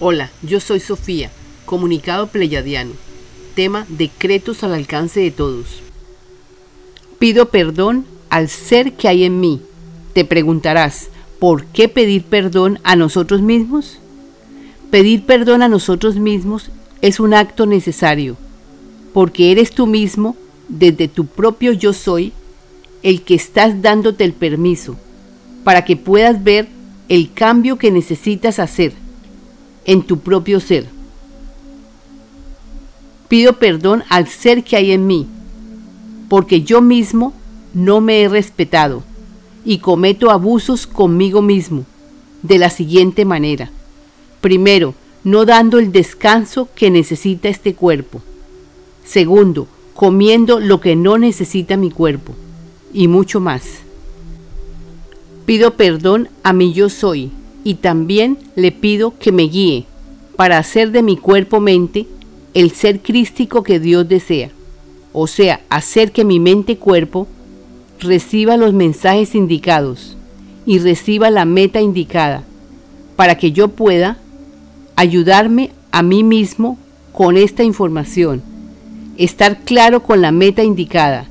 Hola, yo soy Sofía, comunicado pleyadiano. Tema Decretos al alcance de todos. Pido perdón al ser que hay en mí. Te preguntarás, ¿por qué pedir perdón a nosotros mismos? Pedir perdón a nosotros mismos es un acto necesario, porque eres tú mismo, desde tu propio yo soy, el que estás dándote el permiso, para que puedas ver el cambio que necesitas hacer en tu propio ser. Pido perdón al ser que hay en mí, porque yo mismo no me he respetado y cometo abusos conmigo mismo de la siguiente manera. Primero, no dando el descanso que necesita este cuerpo. Segundo, comiendo lo que no necesita mi cuerpo. Y mucho más. Pido perdón a mi yo soy y también le pido que me guíe para hacer de mi cuerpo-mente el ser crístico que Dios desea, o sea, hacer que mi mente-cuerpo reciba los mensajes indicados y reciba la meta indicada, para que yo pueda ayudarme a mí mismo con esta información, estar claro con la meta indicada,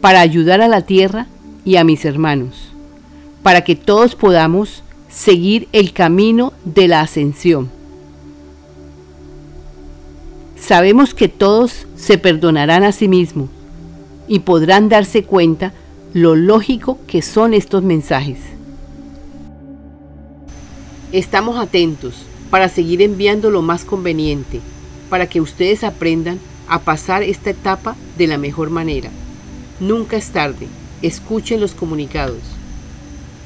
para ayudar a la tierra y a mis hermanos, para que todos podamos seguir el camino de la ascensión. Sabemos que todos se perdonarán a sí mismos y podrán darse cuenta lo lógico que son estos mensajes. Estamos atentos para seguir enviando lo más conveniente, para que ustedes aprendan a pasar esta etapa de la mejor manera. Nunca es tarde, escuchen los comunicados.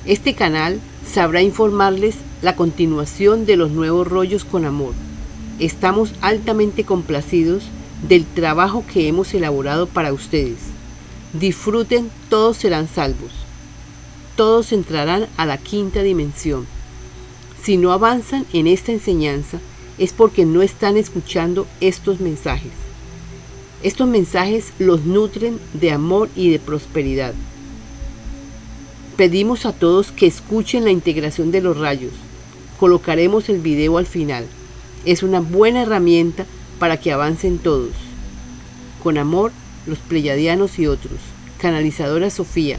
Este canal sabrá informarles la continuación de los nuevos rollos con amor. Estamos altamente complacidos del trabajo que hemos elaborado para ustedes. Disfruten, todos serán salvos. Todos entrarán a la quinta dimensión. Si no avanzan en esta enseñanza es porque no están escuchando estos mensajes. Estos mensajes los nutren de amor y de prosperidad. Pedimos a todos que escuchen la integración de los rayos. Colocaremos el video al final. Es una buena herramienta para que avancen todos. Con amor, los pleyadianos y otros. Canalizadora Sofía,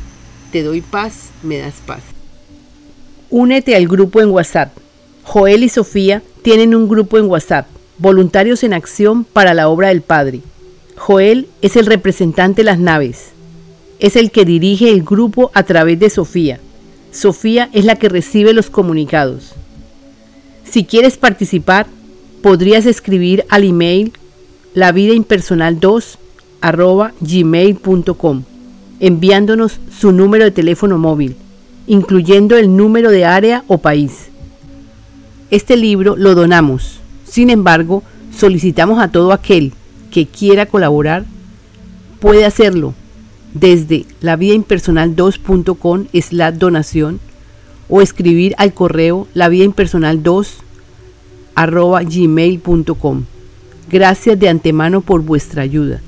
te doy paz, me das paz. Únete al grupo en WhatsApp. Joel y Sofía tienen un grupo en WhatsApp, Voluntarios en Acción para la Obra del Padre. Joel es el representante de las naves es el que dirige el grupo a través de Sofía. Sofía es la que recibe los comunicados. Si quieres participar, podrías escribir al email lavidaimpersonal2 gmail.com enviándonos su número de teléfono móvil, incluyendo el número de área o país. Este libro lo donamos. Sin embargo, solicitamos a todo aquel que quiera colaborar, puede hacerlo desde la lavidaimpersonal2.com la donación o escribir al correo lavidaimpersonal2 arroba gmail.com. Gracias de antemano por vuestra ayuda.